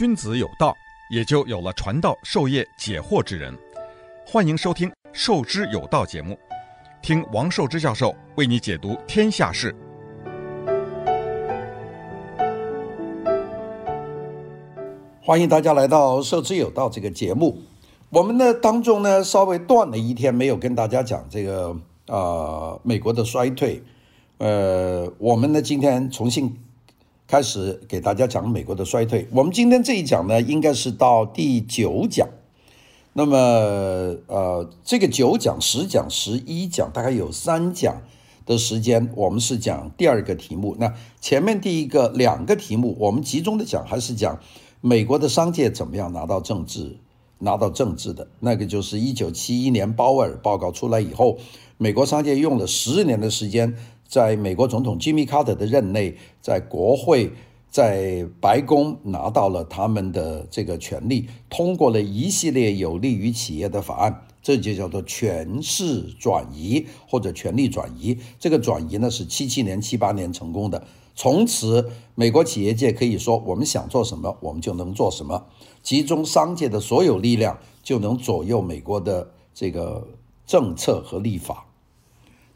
君子有道，也就有了传道授业解惑之人。欢迎收听《授之有道》节目，听王寿之教授为你解读天下事。欢迎大家来到《授之有道》这个节目。我们呢当中呢稍微断了一天，没有跟大家讲这个啊、呃、美国的衰退。呃，我们呢今天重新。开始给大家讲美国的衰退。我们今天这一讲呢，应该是到第九讲。那么，呃，这个九讲、十讲、十一讲，大概有三讲的时间，我们是讲第二个题目。那前面第一个两个题目，我们集中的讲，还是讲美国的商界怎么样拿到政治、拿到政治的。那个就是一九七一年鲍威尔报告出来以后，美国商界用了十年的时间。在美国总统吉米·卡特的任内，在国会、在白宫拿到了他们的这个权利，通过了一系列有利于企业的法案，这就叫做权势转移或者权力转移。这个转移呢是七七年、七八年成功的。从此，美国企业界可以说，我们想做什么，我们就能做什么，集中商界的所有力量，就能左右美国的这个政策和立法。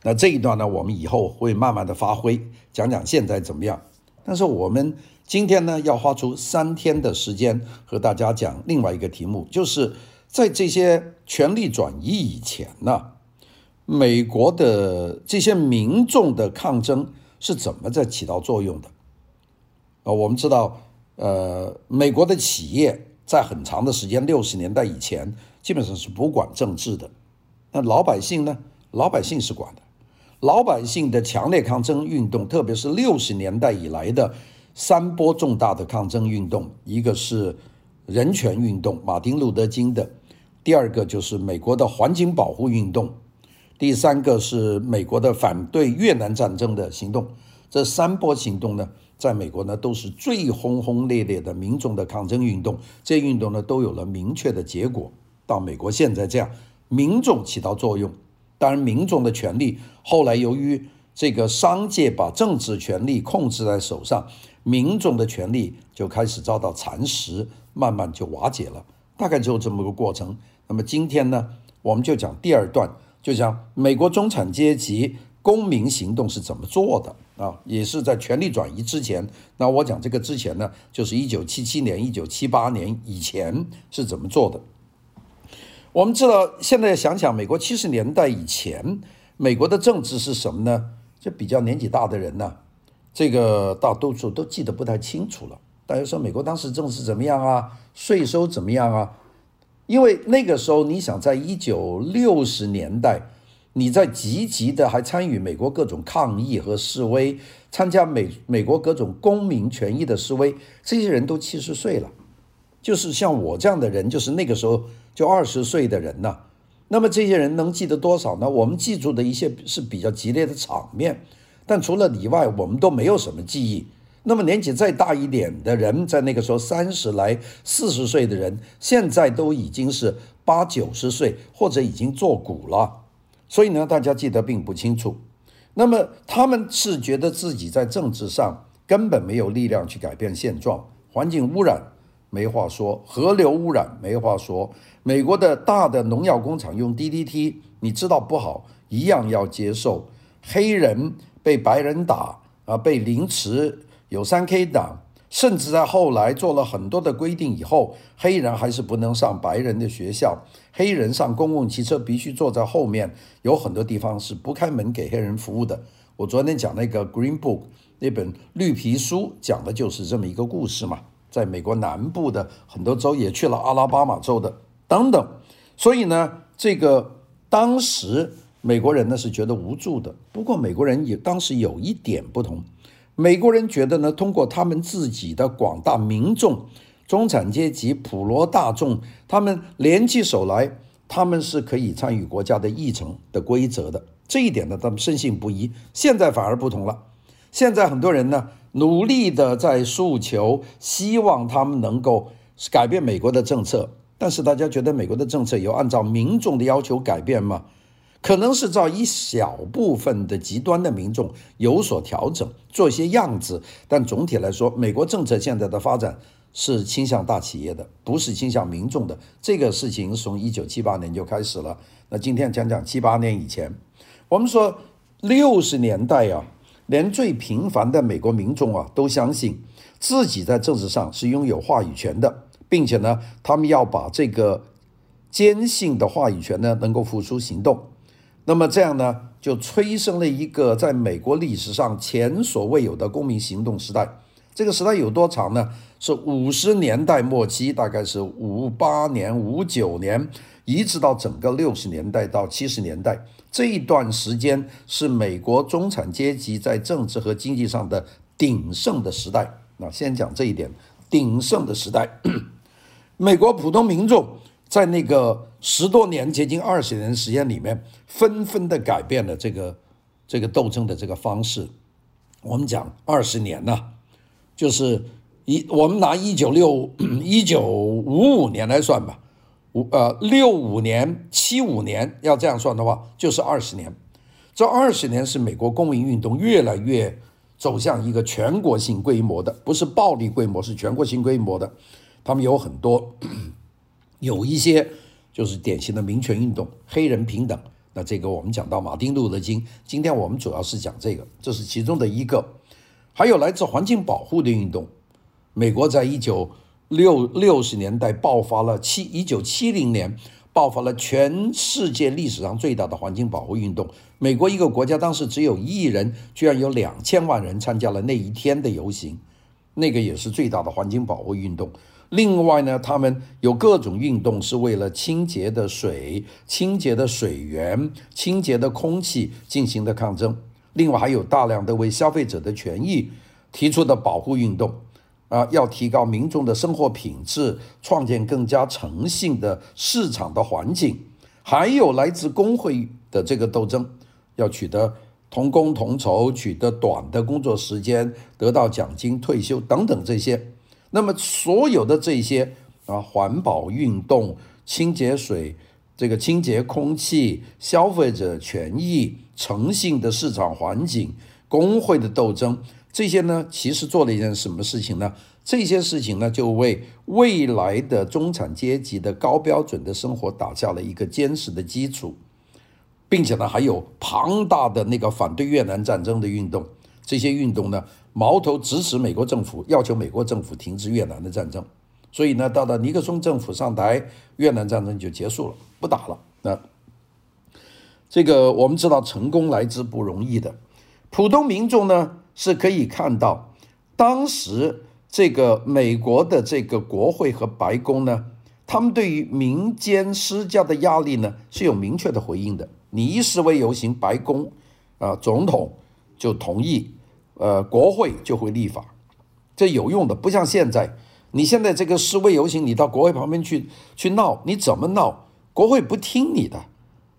那这一段呢，我们以后会慢慢的发挥，讲讲现在怎么样。但是我们今天呢，要花出三天的时间和大家讲另外一个题目，就是在这些权力转移以前呢，美国的这些民众的抗争是怎么在起到作用的？啊，我们知道，呃，美国的企业在很长的时间，六十年代以前，基本上是不管政治的。那老百姓呢？老百姓是管的。老百姓的强烈抗争运动，特别是六十年代以来的三波重大的抗争运动，一个是人权运动，马丁·路德·金的；第二个就是美国的环境保护运动；第三个是美国的反对越南战争的行动。这三波行动呢，在美国呢都是最轰轰烈烈的民众的抗争运动，这运动呢都有了明确的结果。到美国现在这样，民众起到作用。当然，民众的权利后来由于这个商界把政治权力控制在手上，民众的权利就开始遭到蚕食，慢慢就瓦解了。大概就这么个过程。那么今天呢，我们就讲第二段，就讲美国中产阶级公民行动是怎么做的啊，也是在权力转移之前。那我讲这个之前呢，就是一九七七年、一九七八年以前是怎么做的。我们知道，现在想想，美国七十年代以前，美国的政治是什么呢？就比较年纪大的人呢，这个大多数都记得不太清楚了。大家说，美国当时政治怎么样啊？税收怎么样啊？因为那个时候，你想在一九六十年代，你在积极的还参与美国各种抗议和示威，参加美美国各种公民权益的示威，这些人都七十岁了。就是像我这样的人，就是那个时候就二十岁的人呢。那么这些人能记得多少呢？我们记住的一些是比较激烈的场面，但除了以外，我们都没有什么记忆。那么年纪再大一点的人，在那个时候三十来、四十岁的人，现在都已经是八九十岁，或者已经作古了。所以呢，大家记得并不清楚。那么他们是觉得自己在政治上根本没有力量去改变现状，环境污染。没话说，河流污染没话说。美国的大的农药工厂用 DDT，你知道不好，一样要接受。黑人被白人打啊，被凌迟，有三 K 党，甚至在后来做了很多的规定以后，黑人还是不能上白人的学校，黑人上公共汽车必须坐在后面，有很多地方是不开门给黑人服务的。我昨天讲那个 Green Book 那本绿皮书，讲的就是这么一个故事嘛。在美国南部的很多州也去了阿拉巴马州的等等，所以呢，这个当时美国人呢是觉得无助的。不过美国人也当时有一点不同，美国人觉得呢，通过他们自己的广大民众、中产阶级、普罗大众，他们联起手来，他们是可以参与国家的议程的规则的。这一点呢，他们深信不疑。现在反而不同了，现在很多人呢。努力的在诉求，希望他们能够改变美国的政策。但是大家觉得美国的政策有按照民众的要求改变吗？可能是照一小部分的极端的民众有所调整，做一些样子。但总体来说，美国政策现在的发展是倾向大企业的，不是倾向民众的。这个事情从一九七八年就开始了。那今天讲讲七八年以前，我们说六十年代啊，连最平凡的美国民众啊都相信自己在政治上是拥有话语权的，并且呢，他们要把这个坚信的话语权呢能够付诸行动。那么这样呢，就催生了一个在美国历史上前所未有的公民行动时代。这个时代有多长呢？是五十年代末期，大概是五八年、五九年，一直到整个六十年代到七十年代这一段时间，是美国中产阶级在政治和经济上的鼎盛的时代。那先讲这一点，鼎盛的时代，美国普通民众在那个十多年、接近二十年时间里面，纷纷的改变了这个这个斗争的这个方式。我们讲二十年呢。就是一，我们拿一九六 一九五五年来算吧，五呃六五年七五年要这样算的话，就是二十年。这二十年是美国公民运动越来越走向一个全国性规模的，不是暴力规模，是全国性规模的。他们有很多，有一些就是典型的民权运动，黑人平等。那这个我们讲到马丁路德金，今天我们主要是讲这个，这是其中的一个。还有来自环境保护的运动，美国在一九六六十年代爆发了七一九七零年爆发了全世界历史上最大的环境保护运动。美国一个国家当时只有一亿人，居然有两千万人参加了那一天的游行，那个也是最大的环境保护运动。另外呢，他们有各种运动是为了清洁的水、清洁的水源、清洁的空气进行的抗争。另外还有大量的为消费者的权益提出的保护运动，啊，要提高民众的生活品质，创建更加诚信的市场的环境，还有来自工会的这个斗争，要取得同工同酬，取得短的工作时间，得到奖金、退休等等这些。那么所有的这些啊，环保运动、清洁水、这个清洁空气、消费者权益。诚信的市场环境、工会的斗争，这些呢，其实做了一件什么事情呢？这些事情呢，就为未来的中产阶级的高标准的生活打下了一个坚实的基础，并且呢，还有庞大的那个反对越南战争的运动。这些运动呢，矛头直指美国政府，要求美国政府停止越南的战争。所以呢，到了尼克松政府上台，越南战争就结束了，不打了。那。这个我们知道，成功来之不容易的。普通民众呢，是可以看到，当时这个美国的这个国会和白宫呢，他们对于民间施加的压力呢，是有明确的回应的。你一示威游行，白宫啊，总统就同意，呃，国会就会立法，这有用的。不像现在，你现在这个示威游行，你到国会旁边去去闹，你怎么闹，国会不听你的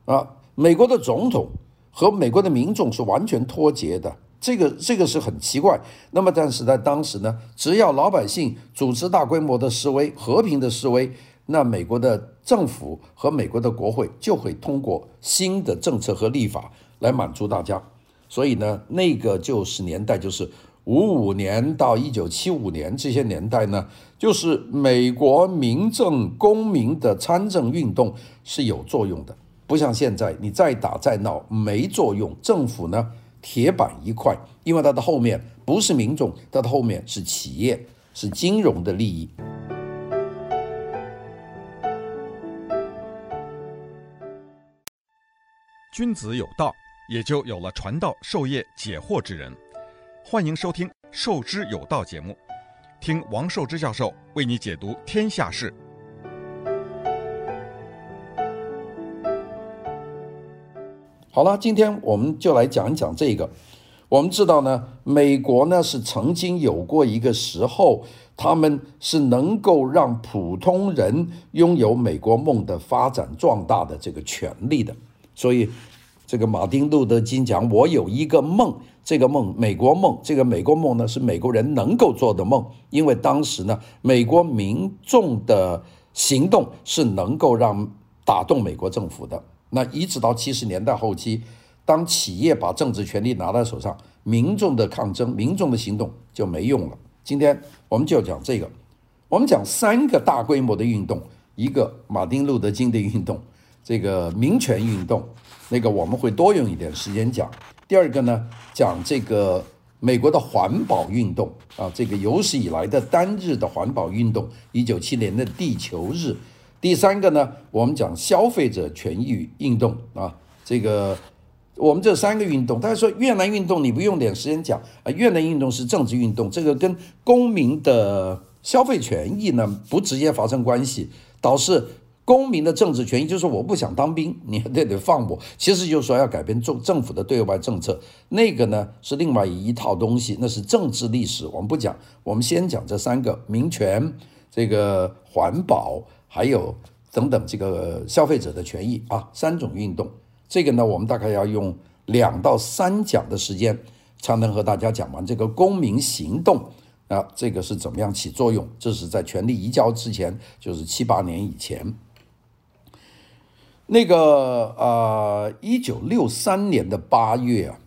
啊。美国的总统和美国的民众是完全脱节的，这个这个是很奇怪。那么，但是在当时呢，只要老百姓组织大规模的示威、和平的示威，那美国的政府和美国的国会就会通过新的政策和立法来满足大家。所以呢，那个就是年代，就是五五年到一九七五年这些年代呢，就是美国民政公民的参政运动是有作用的。不像现在，你再打再闹没作用。政府呢，铁板一块，因为它的后面不是民众，它的后面是企业，是金融的利益。君子有道，也就有了传道授业解惑之人。欢迎收听《授之有道》节目，听王寿之教授为你解读天下事。好了，今天我们就来讲一讲这个。我们知道呢，美国呢是曾经有过一个时候，他们是能够让普通人拥有美国梦的发展壮大的这个权利的。所以，这个马丁路德金讲：“我有一个梦，这个梦，美国梦，这个美国梦呢是美国人能够做的梦，因为当时呢，美国民众的行动是能够让打动美国政府的。”那一直到七十年代后期，当企业把政治权力拿在手上，民众的抗争、民众的行动就没用了。今天我们就讲这个。我们讲三个大规模的运动，一个马丁路德金的运动，这个民权运动，那个我们会多用一点时间讲。第二个呢，讲这个美国的环保运动啊，这个有史以来的单日的环保运动，一九七年的地球日。第三个呢，我们讲消费者权益运动啊，这个我们这三个运动，大家说越南运动你不用点时间讲啊，越南运动是政治运动，这个跟公民的消费权益呢不直接发生关系，倒是公民的政治权益，就是我不想当兵，你还得得放我，其实就是说要改变政政府的对外政策，那个呢是另外一套东西，那是政治历史，我们不讲，我们先讲这三个民权，这个环保。还有等等，这个消费者的权益啊，三种运动，这个呢，我们大概要用两到三讲的时间，才能和大家讲完这个公民行动啊，这个是怎么样起作用？这是在权力移交之前，就是七八年以前。那个呃，一九六三年的八月啊，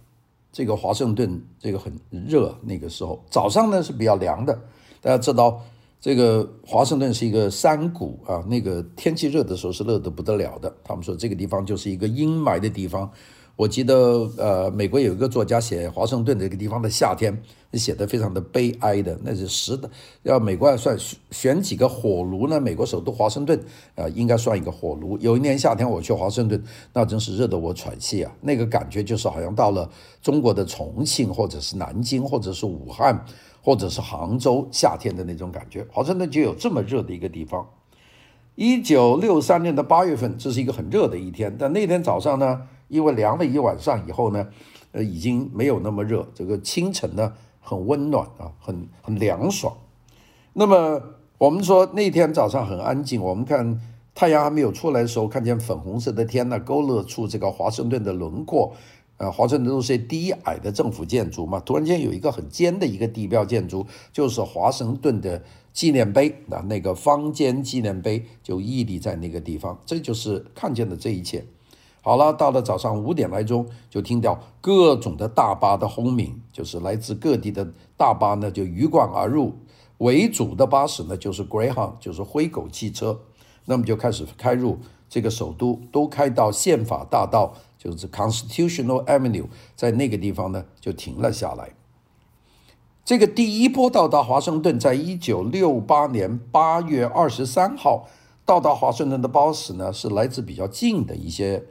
这个华盛顿这个很热，那个时候早上呢是比较凉的，大家知道。这个华盛顿是一个山谷啊，那个天气热的时候是热得不得了的。他们说这个地方就是一个阴霾的地方。我记得，呃，美国有一个作家写华盛顿这个地方的夏天，写得非常的悲哀的。那是实的，要美国要算选几个火炉呢？美国首都华盛顿，呃，应该算一个火炉。有一年夏天我去华盛顿，那真是热得我喘气啊。那个感觉就是好像到了中国的重庆，或者是南京，或者是武汉。或者是杭州夏天的那种感觉，华盛顿就有这么热的一个地方。一九六三年的八月份，这是一个很热的一天，但那天早上呢，因为凉了一晚上以后呢，呃，已经没有那么热。这个清晨呢，很温暖啊，很很凉爽。那么我们说那天早上很安静，我们看太阳还没有出来的时候，看见粉红色的天呢，勾勒出这个华盛顿的轮廓。呃，华盛顿都是低矮的政府建筑嘛，突然间有一个很尖的一个地标建筑，就是华盛顿的纪念碑啊，那个方尖纪念碑就屹立在那个地方，这就是看见的这一切。好了，到了早上五点来钟，就听到各种的大巴的轰鸣，就是来自各地的大巴呢就鱼贯而入，为主的巴士呢就是 Greyhound，就是灰狗汽车，那么就开始开入这个首都，都开到宪法大道。就是 Constitutional Avenue，在那个地方呢就停了下来。这个第一波到达华盛顿，在一九六八年八月二十三号到达华盛顿的巴士呢，是来自比较近的一些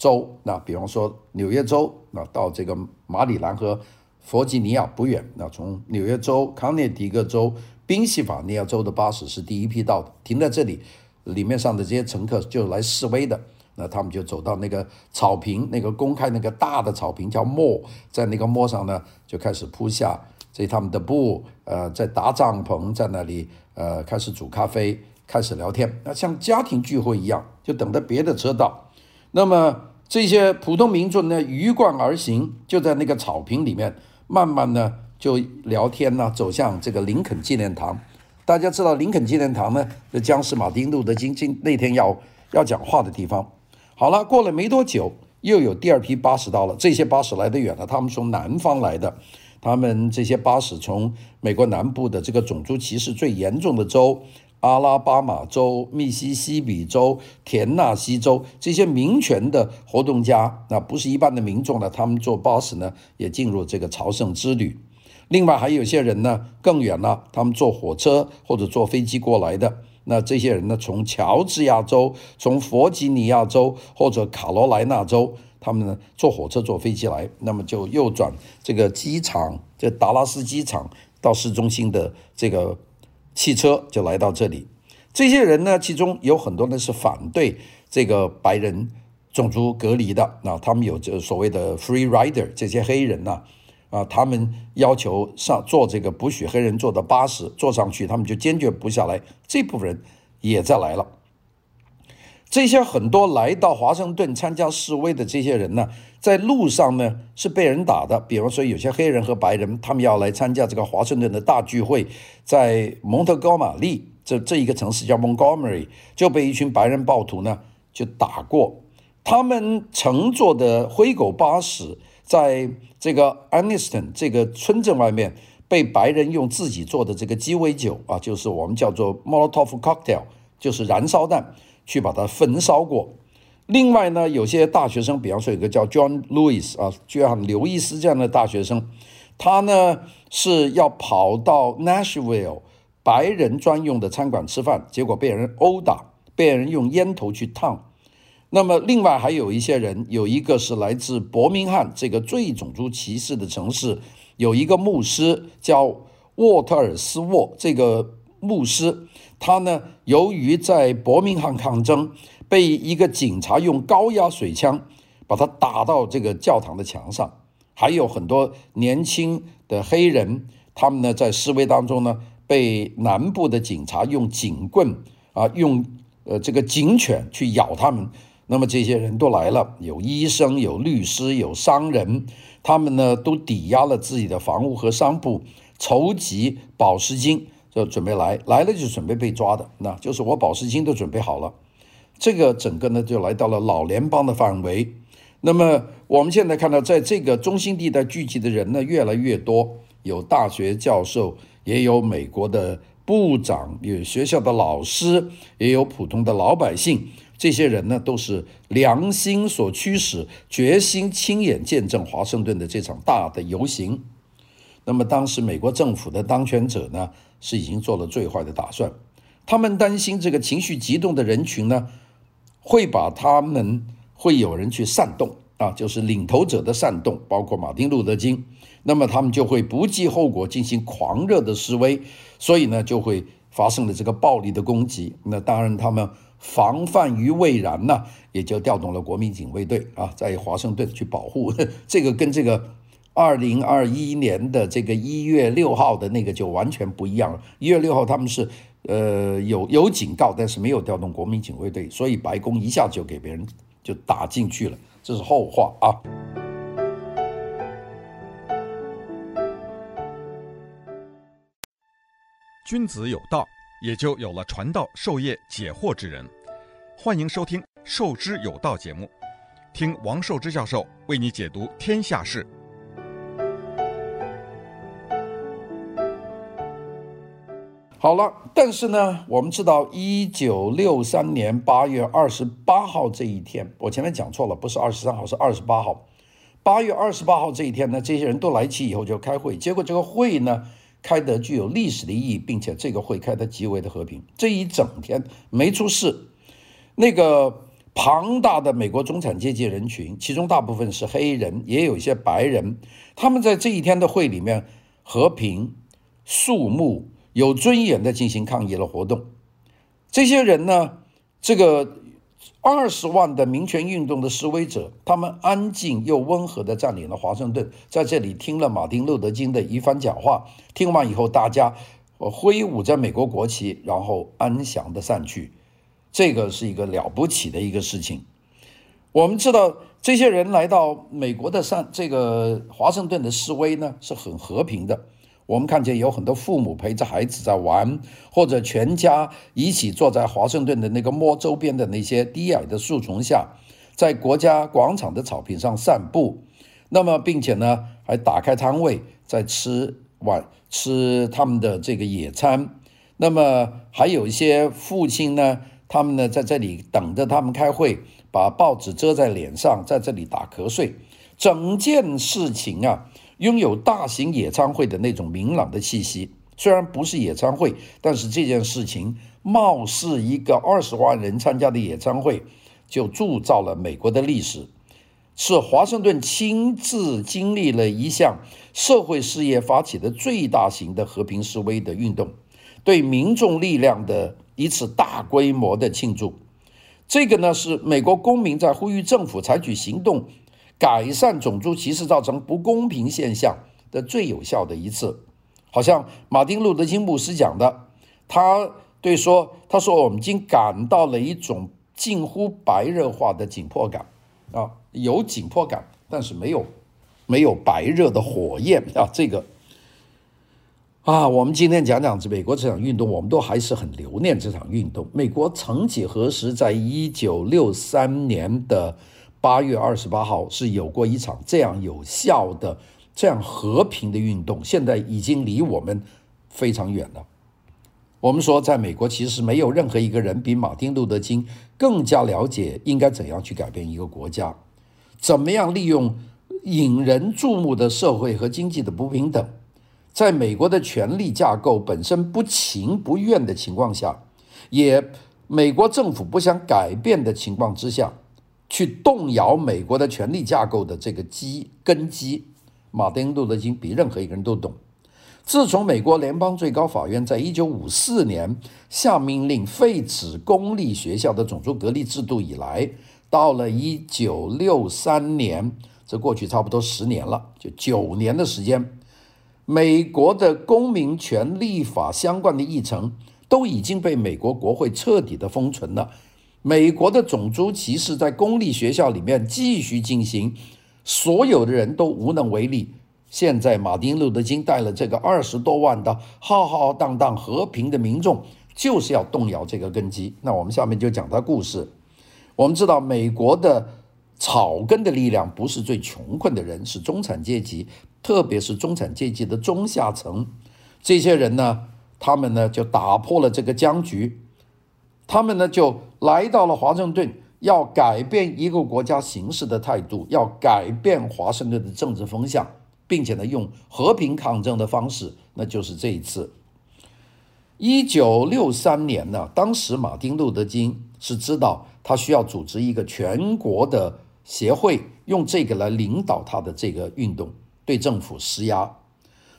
州，那比方说纽约州，那到这个马里兰和弗吉尼亚不远。那从纽约州、康涅狄格州、宾夕法尼亚州的巴士是第一批到的，停在这里，里面上的这些乘客就来示威的。那他们就走到那个草坪，那个公开那个大的草坪叫 mall，在那个 mall 上呢，就开始铺下这他们的布，呃，在搭帐篷，在那里呃开始煮咖啡，开始聊天，那像家庭聚会一样，就等着别的车到。那么这些普通民众呢，鱼贯而行，就在那个草坪里面，慢慢呢就聊天呢，走向这个林肯纪念堂。大家知道林肯纪念堂呢，那将是马丁路德金今那天要要讲话的地方。好了，过了没多久，又有第二批巴士到了。这些巴士来得远了，他们从南方来的。他们这些巴士从美国南部的这个种族歧视最严重的州——阿拉巴马州、密西西比州、田纳西州这些民权的活动家，那不是一般的民众呢。他们坐巴士呢，也进入这个朝圣之旅。另外还有些人呢，更远了，他们坐火车或者坐飞机过来的。那这些人呢，从乔治亚州、从弗吉尼亚州或者卡罗来纳州，他们呢坐火车、坐飞机来，那么就右转这个机场，这达拉斯机场到市中心的这个汽车就来到这里。这些人呢，其中有很多人是反对这个白人种族隔离的，那他们有这所谓的 free rider，这些黑人呢。啊，他们要求上坐这个不许黑人坐的巴士，坐上去他们就坚决不下来。这部分人也在来了。这些很多来到华盛顿参加示威的这些人呢，在路上呢是被人打的。比方说，有些黑人和白人，他们要来参加这个华盛顿的大聚会，在蒙特高马利这这一个城市叫 Montgomery，就被一群白人暴徒呢就打过。他们乘坐的灰狗巴士。在这个 Aniston 这个村镇外面被白人用自己做的这个鸡尾酒啊，就是我们叫做 Molotov cocktail，就是燃烧弹，去把它焚烧过。另外呢，有些大学生，比方说有个叫 John Lewis 啊，就像刘易斯这样的大学生，他呢是要跑到 Nashville 白人专用的餐馆吃饭，结果被人殴打，被人用烟头去烫。那么，另外还有一些人，有一个是来自伯明翰这个最种族歧视的城市，有一个牧师叫沃特尔斯沃。这个牧师他呢，由于在伯明翰抗争，被一个警察用高压水枪把他打到这个教堂的墙上。还有很多年轻的黑人，他们呢在示威当中呢，被南部的警察用警棍啊，用呃这个警犬去咬他们。那么这些人都来了，有医生，有律师，有商人，他们呢都抵押了自己的房屋和商铺，筹集保释金，就准备来，来了就准备被抓的，那就是我保释金都准备好了。这个整个呢就来到了老联邦的范围。那么我们现在看到，在这个中心地带聚集的人呢越来越多，有大学教授，也有美国的部长，有学校的老师，也有普通的老百姓。这些人呢，都是良心所驱使，决心亲眼见证华盛顿的这场大的游行。那么，当时美国政府的当权者呢，是已经做了最坏的打算。他们担心这个情绪激动的人群呢，会把他们会有人去煽动啊，就是领头者的煽动，包括马丁路德金。那么，他们就会不计后果进行狂热的示威，所以呢，就会发生了这个暴力的攻击。那当然，他们。防范于未然呢，也就调动了国民警卫队啊，在华盛顿去保护。这个跟这个二零二一年的这个一月六号的那个就完全不一样了。一月六号他们是呃有有警告，但是没有调动国民警卫队，所以白宫一下就给别人就打进去了，这是后话啊。君子有道。也就有了传道授业解惑之人。欢迎收听《授之有道》节目，听王寿之教授为你解读天下事。好了，但是呢，我们知道，一九六三年八月二十八号这一天，我前面讲错了，不是二十三号，是二十八号。八月二十八号这一天呢，这些人都来齐以后就开会，结果这个会呢。开得具有历史的意义，并且这个会开得极为的和平。这一整天没出事。那个庞大的美国中产阶级人群，其中大部分是黑人，也有一些白人，他们在这一天的会里面和平、肃穆、有尊严地进行抗议的活动。这些人呢，这个。二十万的民权运动的示威者，他们安静又温和地占领了华盛顿，在这里听了马丁·路德·金的一番讲话。听完以后，大家挥舞着美国国旗，然后安详地散去。这个是一个了不起的一个事情。我们知道，这些人来到美国的上这个华盛顿的示威呢，是很和平的。我们看见有很多父母陪着孩子在玩，或者全家一起坐在华盛顿的那个摸周边的那些低矮的树丛下，在国家广场的草坪上散步。那么，并且呢，还打开摊位在吃晚吃他们的这个野餐。那么，还有一些父亲呢，他们呢在这里等着他们开会，把报纸遮在脸上，在这里打瞌睡。整件事情啊。拥有大型野餐会的那种明朗的气息，虽然不是野餐会，但是这件事情貌似一个二十万人参加的野餐会，就铸造了美国的历史，是华盛顿亲自经历了一项社会事业发起的最大型的和平示威的运动，对民众力量的一次大规模的庆祝。这个呢，是美国公民在呼吁政府采取行动。改善种族歧视造成不公平现象的最有效的一次，好像马丁·路德·金牧师讲的，他对说：“他说我们已经感到了一种近乎白热化的紧迫感啊，有紧迫感，但是没有没有白热的火焰啊。”这个啊，我们今天讲讲这美国这场运动，我们都还是很留念这场运动。美国曾几何时，在一九六三年的。八月二十八号是有过一场这样有效的这样和平的运动，现在已经离我们非常远了。我们说，在美国，其实没有任何一个人比马丁·路德·金更加了解应该怎样去改变一个国家，怎么样利用引人注目的社会和经济的不平等，在美国的权力架构本身不情不愿的情况下，也美国政府不想改变的情况之下，去动摇美国的权力架构的这个基根基。马丁·路德·金比任何一个人都懂。自从美国联邦最高法院在一九五四年下命令废止公立学校的种族隔离制度以来，到了一九六三年，这过去差不多十年了，就九年的时间，美国的公民权立法相关的议程都已经被美国国会彻底的封存了。美国的种族歧视在公立学校里面继续进行，所有的人都无能为力。现在，马丁·路德·金带了这个二十多万的浩浩荡荡和平的民众，就是要动摇这个根基。那我们下面就讲他故事。我们知道，美国的草根的力量不是最穷困的人，是中产阶级，特别是中产阶级的中下层。这些人呢，他们呢就打破了这个僵局，他们呢就来到了华盛顿，要改变一个国家形势的态度，要改变华盛顿的政治风向。并且呢，用和平抗争的方式，那就是这一次。一九六三年呢，当时马丁·路德·金是知道他需要组织一个全国的协会，用这个来领导他的这个运动，对政府施压。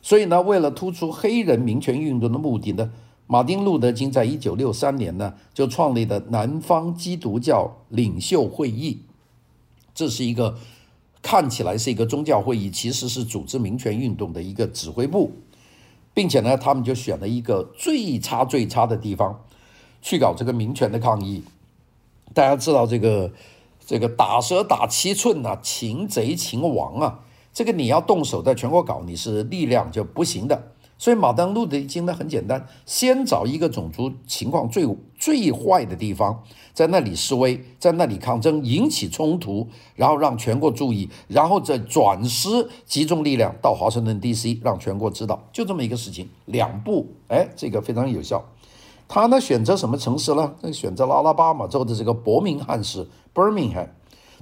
所以呢，为了突出黑人民权运动的目的呢，马丁·路德·金在一九六三年呢，就创立了南方基督教领袖会议，这是一个。看起来是一个宗教会议，其实是组织民权运动的一个指挥部，并且呢，他们就选了一个最差最差的地方去搞这个民权的抗议。大家知道这个这个打蛇打七寸呐，擒贼擒王啊，这个你要动手在全国搞，你是力量就不行的。所以马丁路德金呢很简单，先找一个种族情况最最坏的地方，在那里示威，在那里抗争，引起冲突，然后让全国注意，然后再转师集中力量到华盛顿 D.C.，让全国知道，就这么一个事情，两步，哎，这个非常有效。他呢选择什么城市呢？选择了阿拉巴马州的这个伯明翰市 （Birmingham）。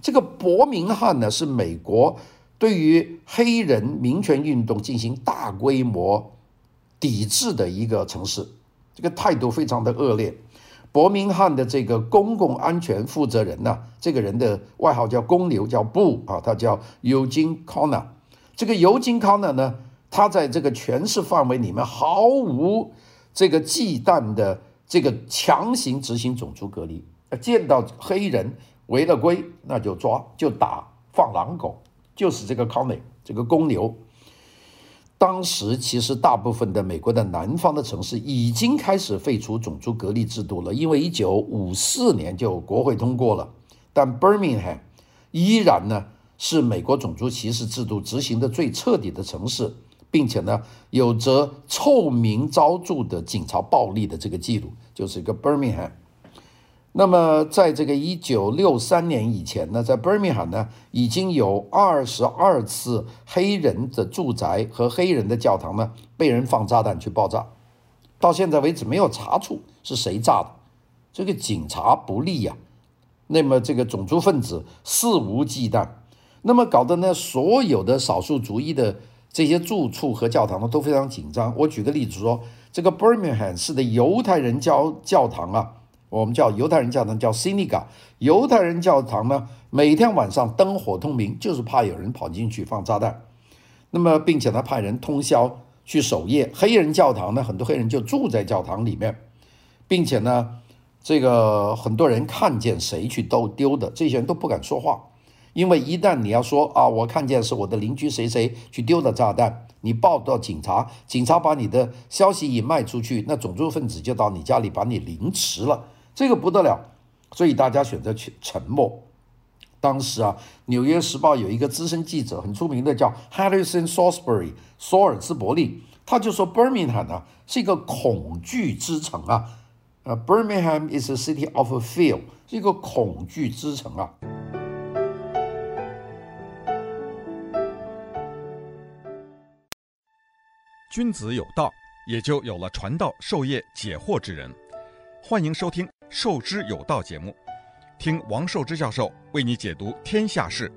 这个伯明翰呢是美国对于黑人民权运动进行大规模。抵制的一个城市，这个态度非常的恶劣。伯明翰的这个公共安全负责人呢，这个人的外号叫公牛，叫布啊，他叫尤金康纳。这个尤金康纳呢，他在这个全市范围里面毫无这个忌惮的这个强行执行种族隔离，见到黑人违了规，那就抓就打放狼狗，就是这个康纳这个公牛。当时其实大部分的美国的南方的城市已经开始废除种族隔离制度了，因为一九五四年就国会通过了。但 Birmingham 依然呢是美国种族歧视制度执行的最彻底的城市，并且呢有着臭名昭著的警察暴力的这个记录，就是一个 Birmingham。那么，在这个一九六三年以前呢，在伯明翰呢，已经有二十二次黑人的住宅和黑人的教堂呢被人放炸弹去爆炸，到现在为止没有查出是谁炸的，这个警察不力呀。那么这个种族分子肆无忌惮，那么搞得呢所有的少数族裔的这些住处和教堂呢都非常紧张。我举个例子说，这个伯明翰市的犹太人教教堂啊。我们叫犹太人教堂，叫 Synagogue。犹太人教堂呢，每天晚上灯火通明，就是怕有人跑进去放炸弹。那么，并且呢，派人通宵去守夜。黑人教堂呢，很多黑人就住在教堂里面，并且呢，这个很多人看见谁去都丢的，这些人都不敢说话，因为一旦你要说啊，我看见是我的邻居谁谁去丢的炸弹。你报到警察，警察把你的消息一卖出去，那种族分子就到你家里把你凌迟了。这个不得了，所以大家选择去沉默。当时啊，《纽约时报》有一个资深记者，很出名的，叫 Harrison Salisbury，索尔兹伯利，他就说：“Birmingham 啊，是一个恐惧之城啊，呃，Birmingham is a city of a fear，是一个恐惧之城啊。”君子有道，也就有了传道授业解惑之人。欢迎收听《受之有道》节目，听王寿之教授为你解读天下事。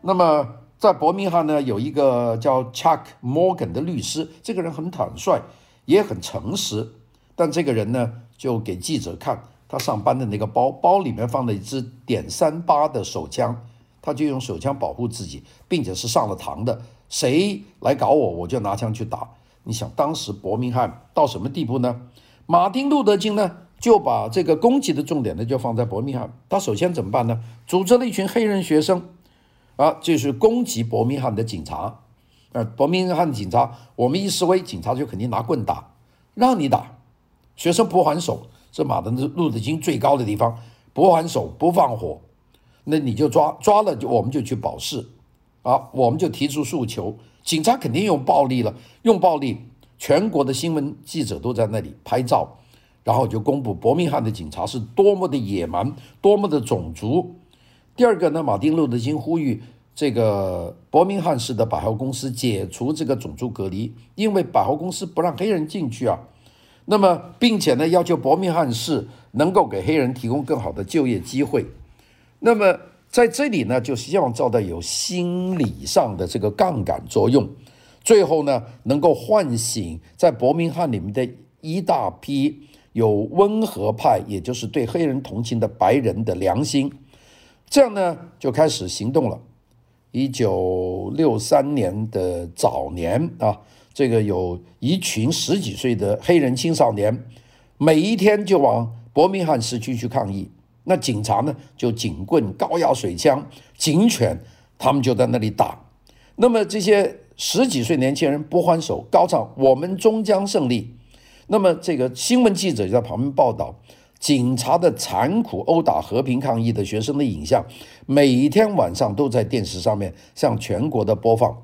那么，在伯明翰呢，有一个叫 Chuck Morgan 的律师，这个人很坦率，也很诚实。但这个人呢，就给记者看他上班的那个包，包里面放了一支点三八的手枪，他就用手枪保护自己，并且是上了膛的。谁来搞我，我就拿枪去打。你想，当时伯明翰到什么地步呢？马丁·路德·金呢，就把这个攻击的重点呢，就放在伯明翰。他首先怎么办呢？组织了一群黑人学生。啊，就是攻击伯明翰的警察，呃，伯明翰警察，我们一示威，警察就肯定拿棍打，让你打，学生不还手，是马丁路德金最高的地方，不还手，不放火，那你就抓，抓了就我们就去保释，啊，我们就提出诉求，警察肯定用暴力了，用暴力，全国的新闻记者都在那里拍照，然后就公布伯明翰的警察是多么的野蛮，多么的种族。第二个呢，马丁·路德·金呼吁这个伯明翰市的百货公司解除这个种族隔离，因为百货公司不让黑人进去啊。那么，并且呢，要求伯明翰市能够给黑人提供更好的就业机会。那么，在这里呢，就希望造到有心理上的这个杠杆作用，最后呢，能够唤醒在伯明翰里面的一大批有温和派，也就是对黑人同情的白人的良心。这样呢，就开始行动了。一九六三年的早年啊，这个有一群十几岁的黑人青少年，每一天就往伯明翰市区去抗议。那警察呢，就警棍、高压水枪、警犬，他们就在那里打。那么这些十几岁年轻人不还手，高唱“我们终将胜利”。那么这个新闻记者就在旁边报道。警察的残酷殴打和平抗议的学生的影像，每一天晚上都在电视上面向全国的播放。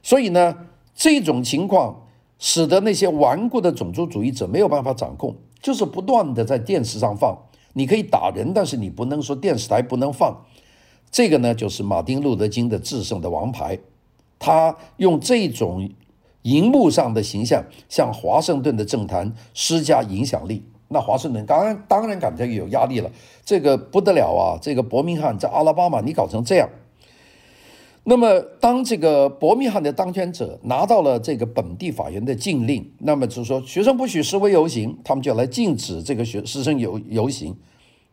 所以呢，这种情况使得那些顽固的种族主义者没有办法掌控，就是不断的在电视上放。你可以打人，但是你不能说电视台不能放。这个呢，就是马丁·路德·金的制胜的王牌。他用这种荧幕上的形象，向华盛顿的政坛施加影响力。那华盛顿当然当然感觉有压力了，这个不得了啊！这个伯明翰在阿拉巴马，你搞成这样。那么，当这个伯明翰的当权者拿到了这个本地法院的禁令，那么就是说学生不许示威游行，他们就来禁止这个学师生游游行。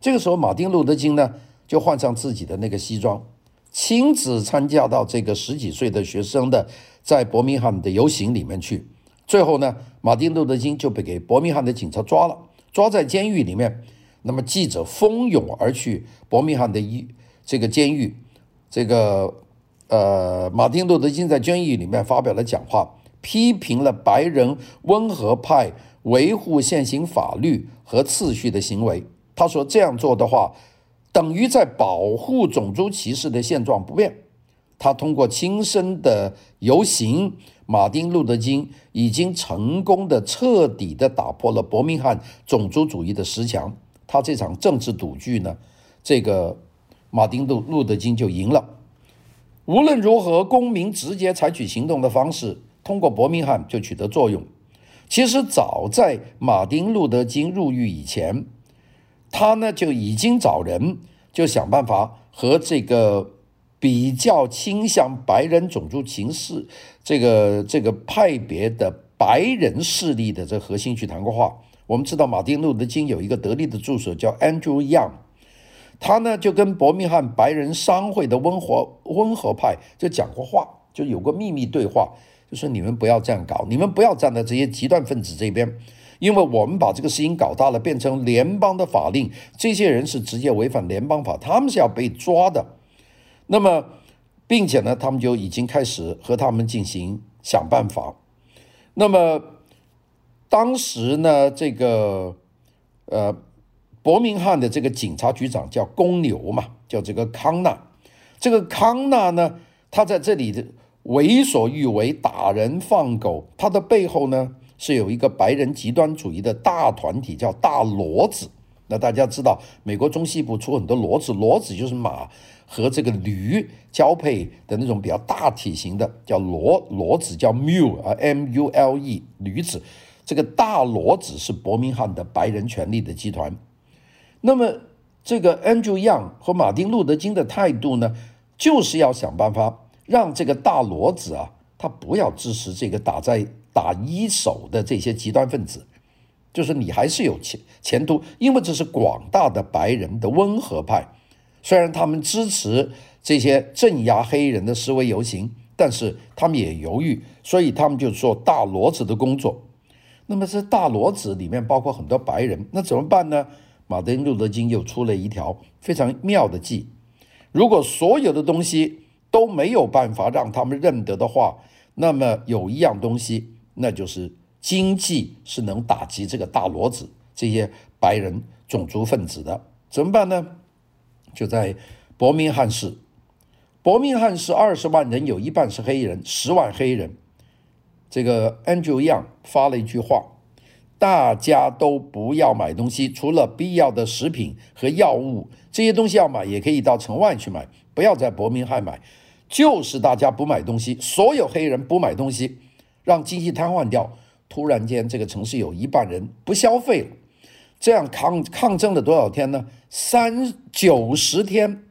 这个时候，马丁路德金呢就换上自己的那个西装，亲自参加到这个十几岁的学生的在伯明翰的游行里面去。最后呢，马丁路德金就被给伯明翰的警察抓了。抓在监狱里面，那么记者蜂拥而去伯明翰的一这个监狱，这个呃，马丁路德金在监狱里面发表了讲话，批评了白人温和派维护现行法律和秩序的行为。他说这样做的话，等于在保护种族歧视的现状不变。他通过亲身的游行。马丁·路德·金已经成功的彻底的打破了伯明翰种族主义的石墙。他这场政治赌局呢，这个马丁·路路德·金就赢了。无论如何，公民直接采取行动的方式，通过伯明翰就取得作用。其实早在马丁·路德·金入狱以前，他呢就已经找人就想办法和这个。比较倾向白人种族情势，这个这个派别的白人势力的这核心去谈过话。我们知道马丁路德金有一个得力的助手叫 Andrew Young，他呢就跟伯明翰白人商会的温和温和派就讲过话，就有过秘密对话，就说你们不要这样搞，你们不要站在这些极端分子这边，因为我们把这个事情搞大了，变成联邦的法令，这些人是直接违反联邦法，他们是要被抓的。那么，并且呢，他们就已经开始和他们进行想办法。那么，当时呢，这个呃，伯明翰的这个警察局长叫公牛嘛，叫这个康纳。这个康纳呢，他在这里的为所欲为，打人放狗。他的背后呢，是有一个白人极端主义的大团体，叫大骡子。那大家知道，美国中西部出很多骡子，骡子就是马和这个驴交配的那种比较大体型的，叫骡骡子，叫 mule 啊，M U L E 驴子。这个大骡子是伯明翰的白人权力的集团。那么，这个 Andrew Young 和马丁路德金的态度呢，就是要想办法让这个大骡子啊，他不要支持这个打在打一手的这些极端分子。就是你还是有前前途，因为这是广大的白人的温和派，虽然他们支持这些镇压黑人的示威游行，但是他们也犹豫，所以他们就做大骡子的工作。那么这大骡子里面包括很多白人，那怎么办呢？马丁路德金又出了一条非常妙的计：如果所有的东西都没有办法让他们认得的话，那么有一样东西，那就是。经济是能打击这个大骡子这些白人种族分子的，怎么办呢？就在伯明翰市，伯明翰市二十万人有一半是黑人，十万黑人。这个 Andrew Young 发了一句话：大家都不要买东西，除了必要的食品和药物，这些东西要买也可以到城外去买，不要在伯明翰买。就是大家不买东西，所有黑人不买东西，让经济瘫痪掉。突然间，这个城市有一半人不消费了，这样抗抗争了多少天呢？三九十天，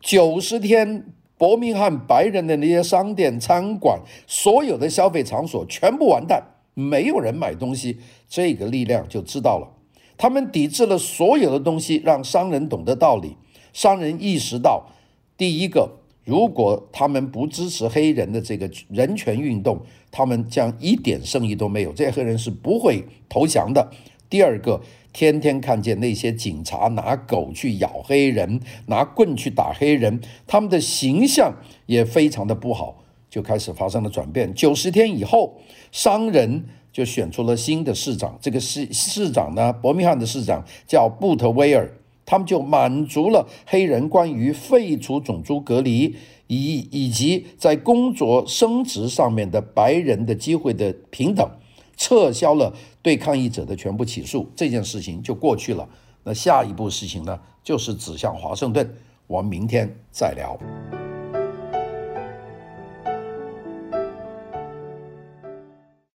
九十天，伯明翰白人的那些商店、餐馆，所有的消费场所全部完蛋，没有人买东西。这个力量就知道了，他们抵制了所有的东西，让商人懂得道理，商人意识到，第一个。如果他们不支持黑人的这个人权运动，他们将一点生意都没有。这些黑人是不会投降的。第二个，天天看见那些警察拿狗去咬黑人，拿棍去打黑人，他们的形象也非常的不好，就开始发生了转变。九十天以后，商人就选出了新的市长。这个市市长呢，伯明翰的市长叫布特威尔。他们就满足了黑人关于废除种族隔离以以及在工作升职上面的白人的机会的平等，撤销了对抗议者的全部起诉，这件事情就过去了。那下一步事情呢，就是指向华盛顿。我们明天再聊。